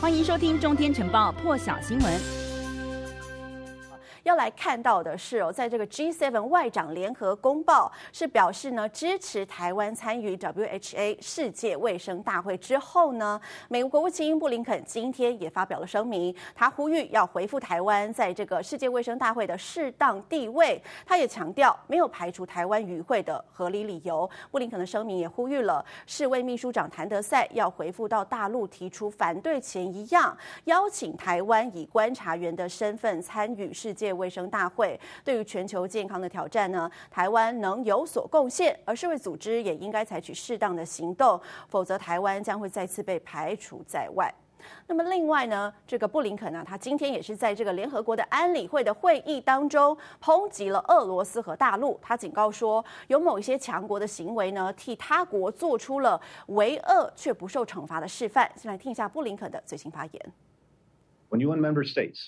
欢迎收听《中天晨报》破晓新闻。要来看到的是哦，在这个 G7 外长联合公报是表示呢，支持台湾参与 WHA 世界卫生大会之后呢，美国国务卿布林肯今天也发表了声明，他呼吁要回复台湾在这个世界卫生大会的适当地位。他也强调没有排除台湾与会的合理理由。布林肯的声明也呼吁了世卫秘书长谭德赛要回复到大陆提出反对前一样，邀请台湾以观察员的身份参与世界卫生大会对于全球健康的挑战呢，台湾能有所贡献，而世卫组织也应该采取适当的行动，否则台湾将会再次被排除在外。那么另外呢，这个布林肯呢，他今天也是在这个联合国的安理会的会议当中抨击了俄罗斯和大陆，他警告说，有某一些强国的行为呢，替他国做出了为恶却不受惩罚的示范。先来听一下布林肯的最新发言。When UN member states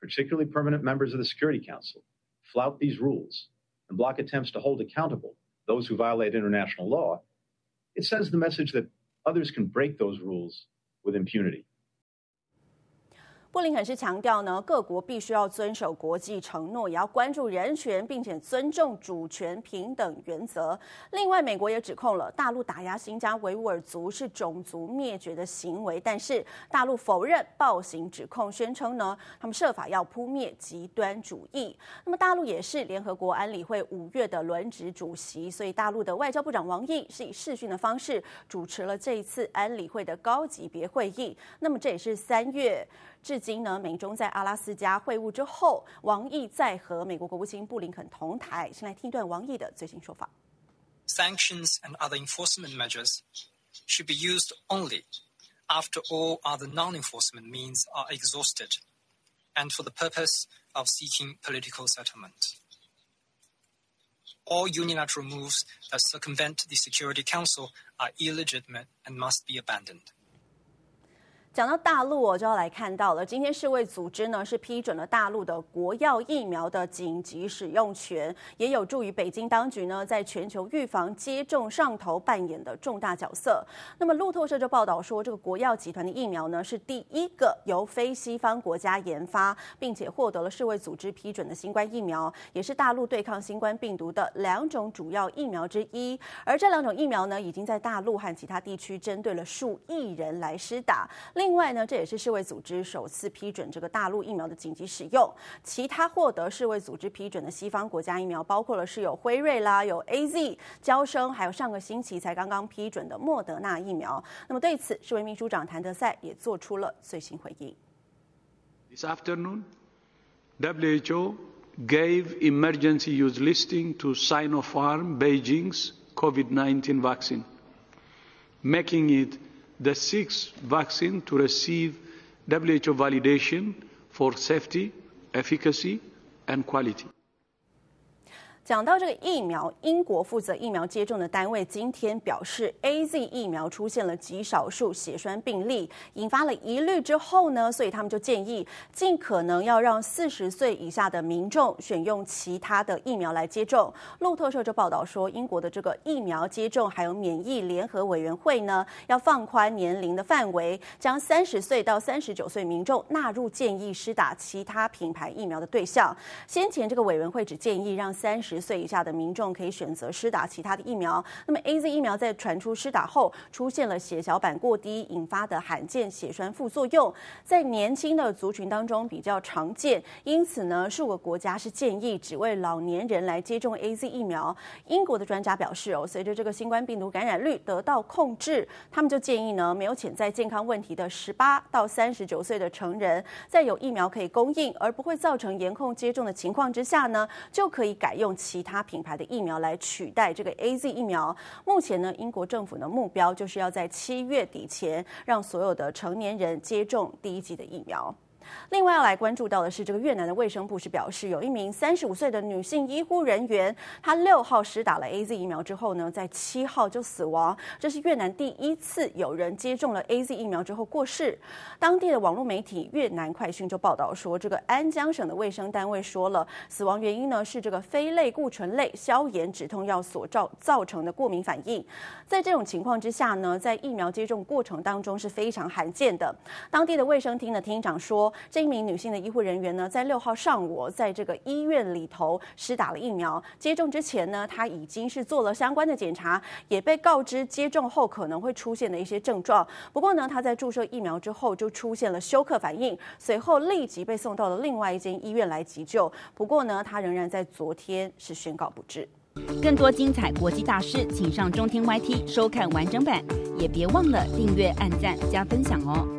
particularly permanent members of the Security Council, flout these rules and block attempts to hold accountable those who violate international law, it sends the message that others can break those rules with impunity. 布林肯是强调呢，各国必须要遵守国际承诺，也要关注人权，并且尊重主权平等原则。另外，美国也指控了大陆打压新疆维吾尔族是种族灭绝的行为，但是大陆否认暴行指控，宣称呢，他们设法要扑灭极端主义。那么，大陆也是联合国安理会五月的轮值主席，所以大陆的外交部长王毅是以视讯的方式主持了这一次安理会的高级别会议。那么，这也是三月。至今呢，美中在阿拉斯加会晤之后，王毅再和美国国务卿布林肯同台。先来听一段王毅的最新说法：Sanctions and other enforcement measures should be used only after all other non-enforcement means are exhausted, and for the purpose of seeking political settlement. All unilateral moves that circumvent the Security Council are illegitimate and must be abandoned. 讲到大陆，我就要来看到了。今天世卫组织呢是批准了大陆的国药疫苗的紧急使用权，也有助于北京当局呢在全球预防接种上头扮演的重大角色。那么路透社就报道说，这个国药集团的疫苗呢是第一个由非西方国家研发，并且获得了世卫组织批准的新冠疫苗，也是大陆对抗新冠病毒的两种主要疫苗之一。而这两种疫苗呢，已经在大陆和其他地区针对了数亿人来施打。另另外呢，这也是世卫组织首次批准这个大陆疫苗的紧急使用。其他获得世卫组织批准的西方国家疫苗，包括了是有辉瑞啦、有 AZ、交生，还有上个星期才刚刚批准的莫德纳疫苗。那么对此，世卫秘书长谭德赛也做出了最新回应。This afternoon, WHO gave emergency use listing to Sinopharm Beijing's COVID-19 vaccine, making it the sixth vaccine to receive WHO validation for safety, efficacy, and quality. 讲到这个疫苗，英国负责疫苗接种的单位今天表示，AZ 疫苗出现了极少数血栓病例，引发了疑虑之后呢，所以他们就建议尽可能要让四十岁以下的民众选用其他的疫苗来接种。路透社就报道说，英国的这个疫苗接种还有免疫联合委员会呢，要放宽年龄的范围，将三十岁到三十九岁民众纳入建议施打其他品牌疫苗的对象。先前这个委员会只建议让三十十岁以下的民众可以选择施打其他的疫苗。那么 AZ 疫苗在传出施打后出现了血小板过低引发的罕见血栓副作用，在年轻的族群当中比较常见，因此呢，数个国家是建议只为老年人来接种 AZ 疫苗。英国的专家表示哦，随着这个新冠病毒感染率得到控制，他们就建议呢，没有潜在健康问题的十八到三十九岁的成人，在有疫苗可以供应而不会造成严控接种的情况之下呢，就可以改用。其他品牌的疫苗来取代这个 AZ 疫苗。目前呢，英国政府的目标就是要在七月底前让所有的成年人接种第一剂的疫苗。另外要来关注到的是，这个越南的卫生部是表示，有一名三十五岁的女性医护人员，她六号施打了 AZ 疫苗之后呢，在七号就死亡。这是越南第一次有人接种了 AZ 疫苗之后过世。当地的网络媒体越南快讯就报道说，这个安江省的卫生单位说了，死亡原因呢是这个非类固醇类消炎止痛药所造造成的过敏反应。在这种情况之下呢，在疫苗接种过程当中是非常罕见的。当地的卫生厅的厅长说，这一名女性的医护人员呢，在六号上午在这个医院里头施打了疫苗。接种之前呢，她已经是做了相关的检查，也被告知接种后可能会出现的一些症状。不过呢，她在注射疫苗之后就出现了休克反应，随后立即被送到了另外一间医院来急救。不过呢，她仍然在昨天是宣告不治。更多精彩国际大事，请上中天 YT 收看完整版，也别忘了订阅、按赞、加分享哦。